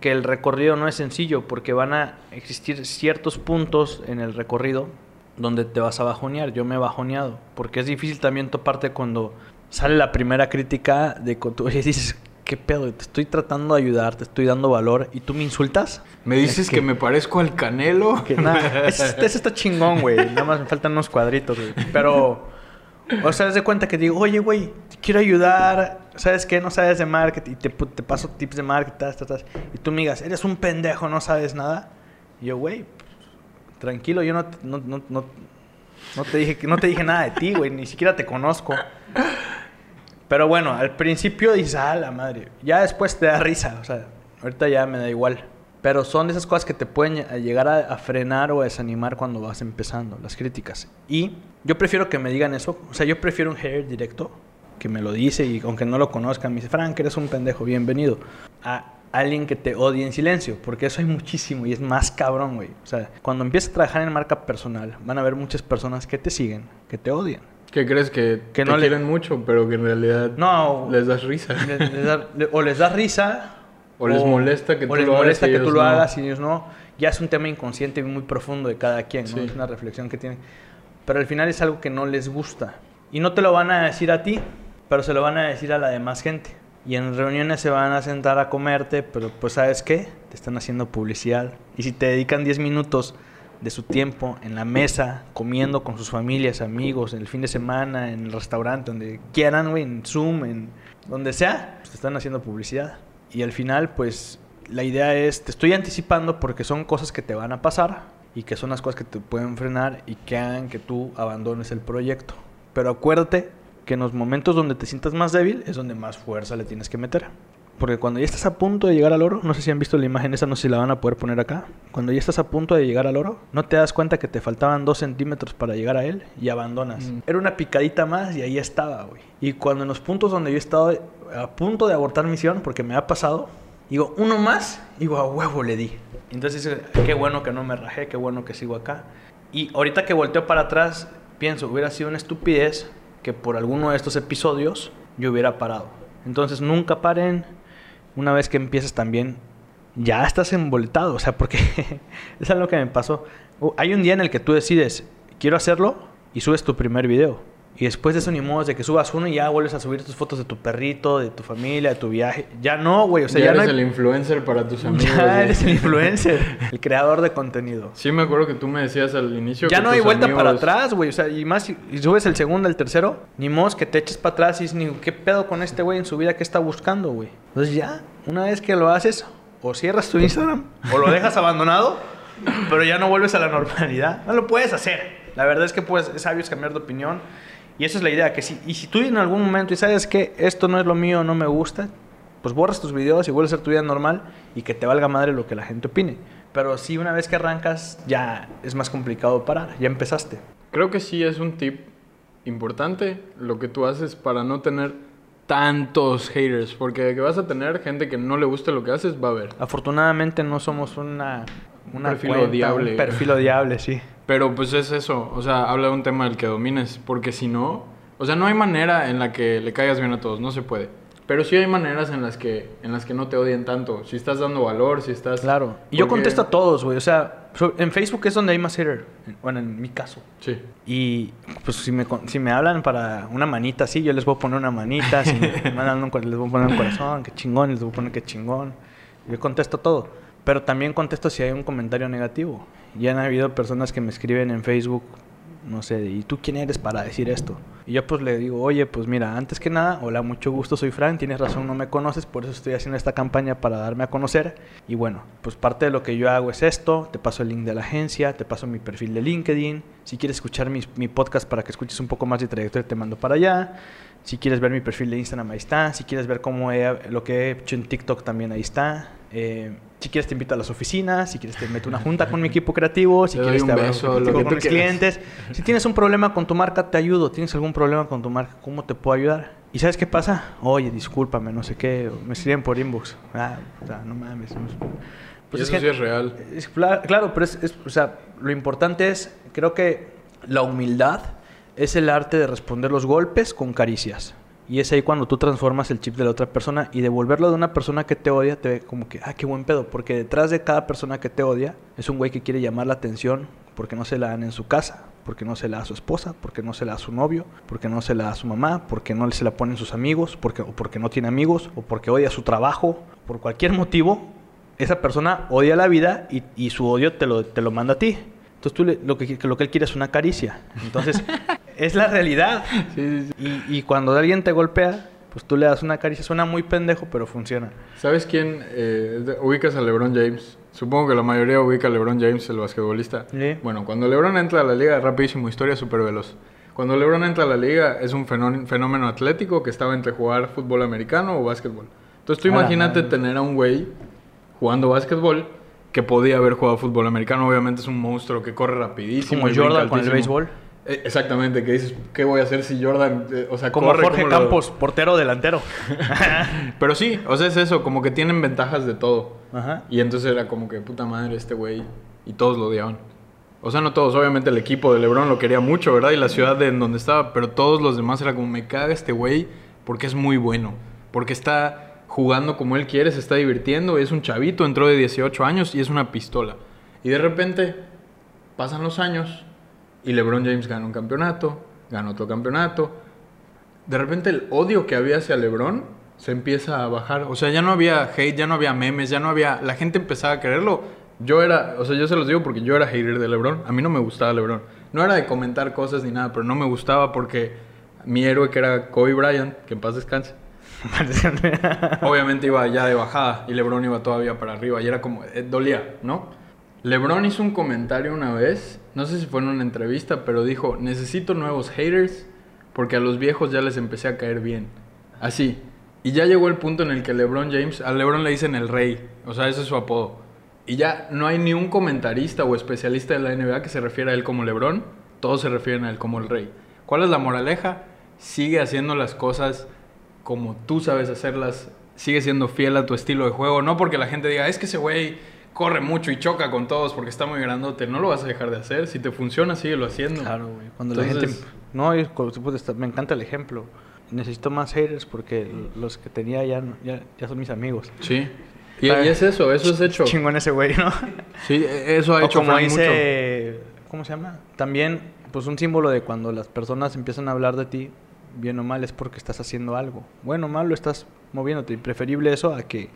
que el recorrido no es sencillo, porque van a existir ciertos puntos en el recorrido donde te vas a bajonear. Yo me he bajoneado, porque es difícil también toparte cuando sale la primera crítica de cuando dices, ¿qué pedo? Te estoy tratando de ayudar, te estoy dando valor y tú me insultas. ¿Me dices que, me parezco al Canelo? Que nada, ese, está chingón, güey. Nada más me faltan unos cuadritos, güey. Pero, o sea, de cuenta que digo, oye, güey, te quiero ayudar. ¿Sabes qué? No sabes de marketing. Y te, te paso tips de marketing, Y tú me digas, eres un pendejo, no sabes nada. Y yo, güey, tranquilo, yo no, no, no, no, no te dije, no te dije nada de ti, güey. Ni siquiera te conozco. Pero bueno, al principio dices, ah, la madre. Ya después te da risa. O sea, ahorita ya me da igual. Pero son esas cosas que te pueden llegar a, frenar o a desanimar cuando vas empezando, las críticas. Y yo prefiero que me digan eso. O sea, yo prefiero un hater directo que me lo dice y aunque no lo conozcan, me dice, Frank, eres un pendejo, bienvenido. A alguien que te odie en silencio, porque eso hay muchísimo y es más cabrón, güey. O sea, cuando empiezas a trabajar en marca personal, van a haber muchas personas que te siguen, que te odian ¿Qué crees que, que no le... quieren mucho, pero que en realidad no, les das risa? o les das risa. O, les molesta que tú les lo molesta hagas. que tú lo hagas y ellos no. Ya es un tema inconsciente y muy profundo de cada quien, ¿no? Es una reflexión que tienen. Pero al final es algo que no les gusta. Y no te lo van a decir a ti, pero se lo van a decir a la demás gente. Y en reuniones se van a sentar a comerte, pero pues ¿sabes qué? Te están haciendo publicidad. Y si te dedican 10 minutos de su tiempo en la mesa, comiendo con sus familias, amigos, en el fin de semana, en el restaurante, donde quieran, güey, en Zoom, en donde sea, pues te están haciendo publicidad. Y al final, pues la idea es, te estoy anticipando porque son cosas que te van a pasar y que son las cosas que te pueden frenar y que hagan que tú abandones el proyecto. Pero acuérdate que en los momentos donde te sientas más débil es donde más fuerza le tienes que meter. Porque cuando ya estás a punto de llegar al oro, no sé si han visto la imagen esa, no sé si la van a poder poner acá. Cuando ya estás a punto de llegar al oro, no te das cuenta que te faltaban dos centímetros para llegar a él y abandonas. Mm. Era una picadita más y ahí estaba, güey. Y cuando en los puntos donde yo he estado a punto de abortar misión, porque me ha pasado, digo, uno más, digo, a huevo le di. Entonces, qué bueno que no me rajé, qué bueno que sigo acá. Y ahorita que volteo para atrás, pienso, hubiera sido una estupidez que por alguno de estos episodios yo hubiera parado. Entonces nunca paren. Una vez que empiezas también, ya estás emboltado. O sea, porque es algo que me pasó. Uh, Hay un día en el que tú decides, quiero hacerlo, y subes tu primer video. Y después de eso, ni modo de que subas uno y ya vuelves a subir tus fotos de tu perrito, de tu familia, de tu viaje. Ya no, güey. O sea, ya, ya, no eres hay- el influencer para tus amigos. Ya eres el influencer, el creador de contenido. Sí, me acuerdo que tú me decías al inicio. Ya que no hay vuelta para atrás, güey. O sea, y más si y subes el segundo, el tercero, ni modo que te eches para atrás y dices, ni qué pedo con este güey en su vida, qué está buscando, güey. Entonces ya, una vez que lo haces, o cierras tu Instagram, o lo dejas abandonado, pero ya no vuelves a la normalidad. No lo puedes hacer. La verdad es que pues, es sabio cambiar de opinión. Y esa es la idea, que si, y si tú en algún momento y sabes que esto no es lo mío, no me gusta, pues borras tus videos y vuelves a ser tu vida normal y que te valga madre lo que la gente opine. Pero si una vez que arrancas ya es más complicado parar, ya empezaste. Creo que sí es un tip importante lo que tú haces para no tener tantos haters. Porque que vas a tener gente que no le guste lo que haces, va a haber. Afortunadamente no somos una, una perfil cuenta, odiable. Un perfil odiable, sí. Pero pues es eso, o sea, habla de un tema del que domines, porque si no, o sea, no hay manera en la que le caigas bien a todos, no se puede. Pero sí hay maneras en las que en las que no te odien tanto, si estás dando valor, si estás Claro. Y yo Porque- contesto a todos, güey. O sea, en Facebook es donde hay más hater. Bueno, en mi caso. Sí. Y pues si me, si me hablan para una manita así, yo les voy a poner una manita. Si me mandan un, les voy a poner un corazón, qué chingón, les voy a poner qué chingón. Yo contesto todo. Pero también contesto si hay un comentario negativo. Ya han habido personas que me escriben en Facebook, no sé, ¿y tú quién eres para decir esto? Y yo pues le digo, oye, pues mira, antes que nada, hola, mucho gusto, soy Frank, tienes razón, no me conoces, por eso estoy haciendo esta campaña para darme a conocer. Y bueno, pues parte de lo que yo hago es esto, te paso el link de la agencia, te paso mi perfil de LinkedIn, si quieres escuchar mi, mi podcast para que escuches un poco más de trayectoria, te mando para allá. Si quieres ver mi perfil de Instagram, ahí está. Si quieres ver cómo he- lo que he hecho en TikTok, también ahí está. Eh, si quieres te invito a las oficinas, si quieres te meto una junta con mi equipo creativo, si Te quieres te hablo beso, con, lo que con tú mis clientes. Si tienes un problema con tu marca, te ayudo. ¿Tienes algún problema con tu marca? ¿Cómo te puedo ayudar? ¿Y sabes qué pasa? Oye, discúlpame, no sé qué. Me escriben por inbox. Ah, puta, no mames. no es- y eso que- sí es real. es cla- claro, pero es, es- o sea, lo importante es, creo que la humildad es el arte de responder los golpes con caricias. Y es ahí cuando tú transformas el chip de la otra persona y devolverlo de una persona que te odia, te ve como que, ah, qué buen pedo. Porque detrás de cada persona que te odia es un güey que quiere llamar la atención porque no se la dan en su casa, porque no se la da a su esposa, porque no se la da a su novio, porque no se la da a su mamá, porque no se la ponen sus amigos, porque, o porque no tiene amigos, o porque odia su trabajo, por cualquier motivo, esa persona odia la vida y, y su odio te lo, te lo manda a ti. Entonces tú lo, que, lo que él quiere es una caricia. Entonces, es la realidad. Sí, sí, sí. Y, y cuando alguien te golpea, pues tú le das una caricia. Suena muy pendejo, pero funciona. ¿Sabes quién eh, ubicas a LeBron James? Supongo que la mayoría ubica a LeBron James, el basquetbolista. Bueno, cuando LeBron entra a la liga, rapidísimo, historia súper veloz. Cuando LeBron entra a la liga, es un fenó- fenómeno atlético que estaba entre jugar fútbol americano o básquetbol. Entonces tú imagínate tener a un güey jugando básquetbol que podía haber jugado fútbol americano. Obviamente es un monstruo que corre rapidísimo. Como Jordan con el béisbol. Eh, exactamente, que dices, ¿qué voy a hacer si Jordan, eh, o sea, Como corre Jorge como lo- Campos, portero delantero. Pero sí, o sea, es eso, como que tienen ventajas de todo. Ajá. Y entonces era como que, puta madre, este güey. Y todos lo odiaban. O sea, no todos, obviamente el equipo de LeBron lo quería mucho, ¿verdad? Y la ciudad de en donde estaba, pero todos los demás era como, me caga este güey porque es muy bueno. Porque está jugando como él quiere, se está divirtiendo, es un chavito, entró de 18 años y es una pistola. Y de repente pasan los años y LeBron James gana un campeonato, gana otro campeonato. De repente el odio que había hacia LeBron se empieza a bajar. O sea, ya no había hate, ya no había memes, ya no había... La gente empezaba a quererlo. Yo era, o sea, yo se los digo porque yo era hater de LeBron. A mí no me gustaba LeBron. No era de comentar cosas ni nada, pero no me gustaba porque mi héroe que era Kobe Bryant, que en paz descanse, obviamente iba ya de bajada y LeBron iba todavía para arriba y era como, eh, dolía, ¿no? LeBron hizo un comentario una vez, no sé si fue en una entrevista, pero dijo, necesito nuevos haters porque a los viejos ya les empecé a caer bien. Así. Y ya llegó el punto en el que LeBron James, a LeBron le dicen el rey, o sea, ese es su apodo. Y ya no hay ni un comentarista o especialista de la NBA que se refiera a él como LeBron, todos se refieren a él como el rey. ¿Cuál es la moraleja? Sigue haciendo las cosas como tú sabes hacerlas, sigue siendo fiel a tu estilo de juego, no porque la gente diga, es que ese güey corre mucho y choca con todos porque está muy grandote, no lo vas a dejar de hacer. Si te funciona, síguelo haciendo. Claro, güey. Cuando la gente... No, y cu- pues, está- me encanta el ejemplo. Necesito más haters porque los que tenía ya, no- ya, ya son mis amigos. Sí. Y, y es eso, eso es hecho. Chingón ese güey, ¿no? Sí, eso ha O hecho como dice, ¿cómo se llama? También, pues un símbolo de cuando las personas empiezan a hablar de ti, bien o mal, es porque estás haciendo algo. Bueno o malo, estás moviéndote. Y preferible eso a que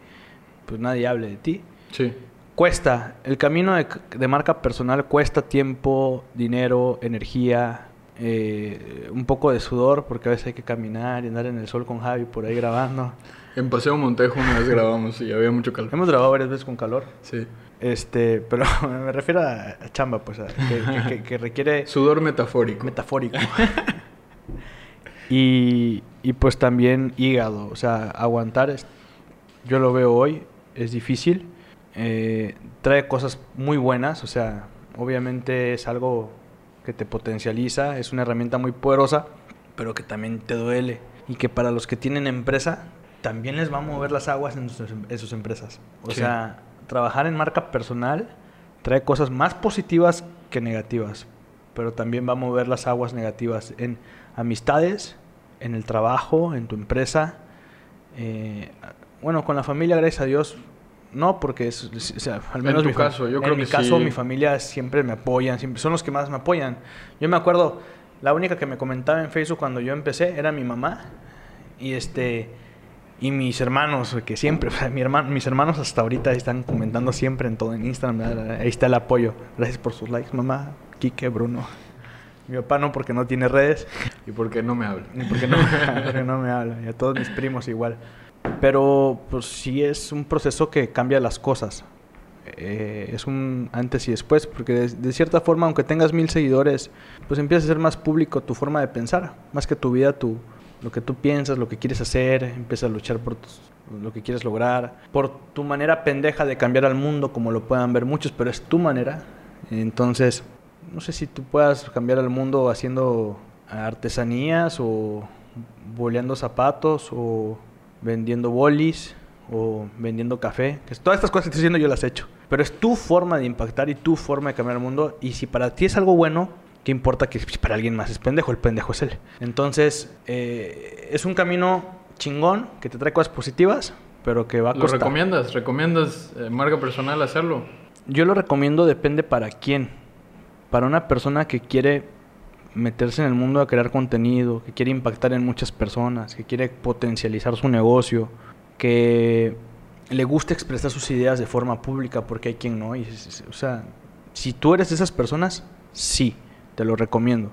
pues nadie hable de ti. mucho. Sí. Cuesta. El camino de, de marca personal cuesta tiempo, dinero, energía, eh, un poco de sudor, porque a veces hay que caminar y andar en el sol con Javi por ahí grabando. En Paseo Montejo una vez grabamos y había mucho calor. Hemos grabado varias veces con calor. Sí. Este, pero me refiero a, chamba, pues, a- que, que- que- que requiere Sudor metafórico. metafórico. y, y pues también hígado, o sea, aguantar, es- yo lo veo hoy, es difícil. Eh, trae cosas muy buenas, o sea, obviamente es algo que te potencializa, es una herramienta muy poderosa, pero que también te duele. Y que para los que tienen empresa, también les va a mover las aguas en sus, en sus empresas. O Sí. sea, trabajar en marca personal trae cosas más positivas que negativas, pero también va a mover las aguas negativas en amistades, en el trabajo, en tu empresa. Eh, bueno, con la familia, gracias a Dios, no, porque es, es- o sea, al En menos tu mi caso, yo en creo mi que caso, sí. mi familia siempre me apoyan, siempre, son los que más me apoyan. Yo me acuerdo, la única que me comentaba en Facebook cuando yo empecé era mi mamá y este y mis hermanos, que siempre, o sea, mi hermano, mis hermanos hasta ahorita están comentando siempre en todo, en Instagram, ahí está el apoyo. Gracias por sus likes, mamá, Kike, Bruno. Mi papá no, porque no tiene redes, ¿Y por qué no me habla? ni porque no, porque no me habla, y a todos mis primos igual. Pero pues sí es un proceso que cambia las cosas. Eh, es un antes y después, porque de, cierta forma, aunque tengas mil seguidores, pues empieza a ser más público tu forma de pensar, más que tu vida, tu, lo que tú piensas, lo que quieres hacer, empiezas a luchar por lo que quieres lograr, por tu manera pendeja de cambiar al mundo, como lo puedan ver muchos, pero es tu manera. Entonces, no sé si tú puedas cambiar al mundo haciendo artesanías o boleando zapatos o vendiendo bolis o vendiendo café. Que todas estas cosas que estoy diciendo yo las he hecho. Pero es tu forma de impactar y tu forma de cambiar el mundo. Y si para ti es algo bueno, ¿qué importa que para alguien más es pendejo? El pendejo es él. Entonces, eh, es un camino chingón que te trae cosas positivas, pero que va a ¿Lo costar. recomiendas? ¿Recomiendas eh, marca personal hacerlo? Yo lo recomiendo, depende para quién. Para una persona que quiere meterse en el mundo a crear contenido, que quiere impactar en muchas personas, que quiere potencializar su negocio, que le gusta expresar sus ideas de forma pública, porque hay quien no. Y, o sea, si tú eres de esas personas, sí, te lo recomiendo.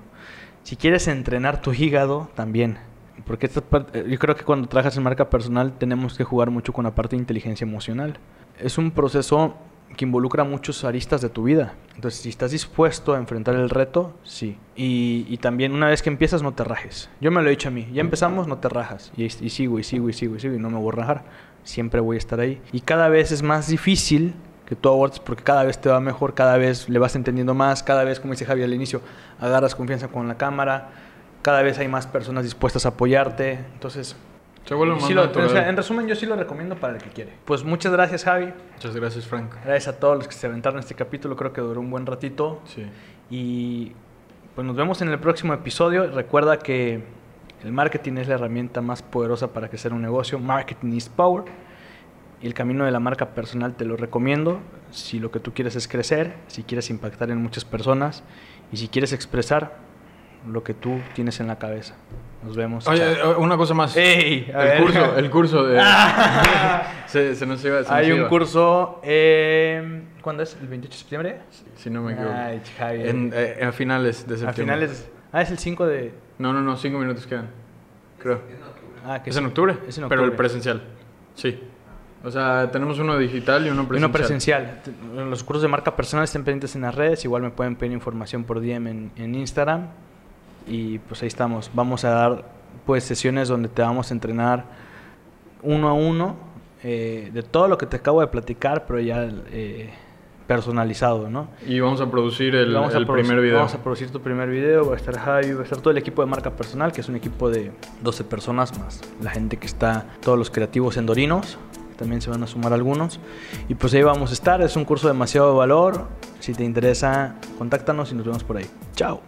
Si quieres entrenar tu hígado, también. Porque esta parte- yo creo que cuando trabajas en marca personal tenemos que jugar mucho con la parte de inteligencia emocional. Es un proceso que involucra muchos aristas de tu vida. Entonces, si estás dispuesto a enfrentar el reto, sí. Y, también una vez que empiezas, no te rajes. Yo me lo he dicho a mí. Ya empezamos, no te rajas. Y, y sigo, y sigo, y sigo, y sigo, y no me voy a rajar. Siempre voy a estar ahí. Y cada vez es más difícil que tú abortes porque cada vez te va mejor, cada vez le vas entendiendo más, cada vez, como dice Javi al inicio, agarras confianza con la cámara, cada vez hay más personas dispuestas a apoyarte. Entonces, Se vuelve más sí lo- o sea, en resumen, yo sí lo recomiendo para el que quiere. Pues muchas gracias, Javi. Muchas gracias, Frank. Gracias a todos los que se aventaron este capítulo, creo que duró un buen ratito. Sí. Y pues nos vemos en el próximo episodio. Recuerda que el marketing es la herramienta más poderosa para crecer un negocio. Marketing is power. Y el camino de la marca personal te lo recomiendo. Si lo que tú quieres es crecer, si quieres impactar en muchas personas y si quieres expresar lo que tú tienes en la cabeza. Nos vemos. Oye, Chao. eh, una cosa más. ¡Ey! A el ver. curso, el curso de... se, se nos iba, se nos Hay un iba. curso. eh, ¿Cuándo es? ¿El 28 de septiembre? Si no me equivoco. Ay, Javi. En, eh, a finales de A septiembre. finales. Ah, es el 5 de. No, no, no, cinco minutos quedan. Creo. Ah, que Es sí. en octubre. Es en Pero el octubre. presencial. Sí. O sea, tenemos uno digital y uno Y presencial. uno presencial. Los cursos de marca personal estén pendientes en las redes. Igual me pueden pedir información por DM en, en Instagram. Y pues ahí estamos. Vamos a dar pues sesiones donde te vamos a entrenar uno a uno eh, de todo lo que te acabo de platicar, pero ya eh, personalizado, ¿no? Y vamos a producir el, Vamos a el producir- primer video. Vamos a producir tu primer video, va a estar Javi, va a estar todo el equipo de marca personal, que es un equipo de 12 personas más la gente que está, todos los creativos en Dorinos. también se van a sumar algunos. Y pues ahí vamos a estar, es un curso demasiado de valor. Si te interesa, contáctanos y nos vemos por ahí. Chao.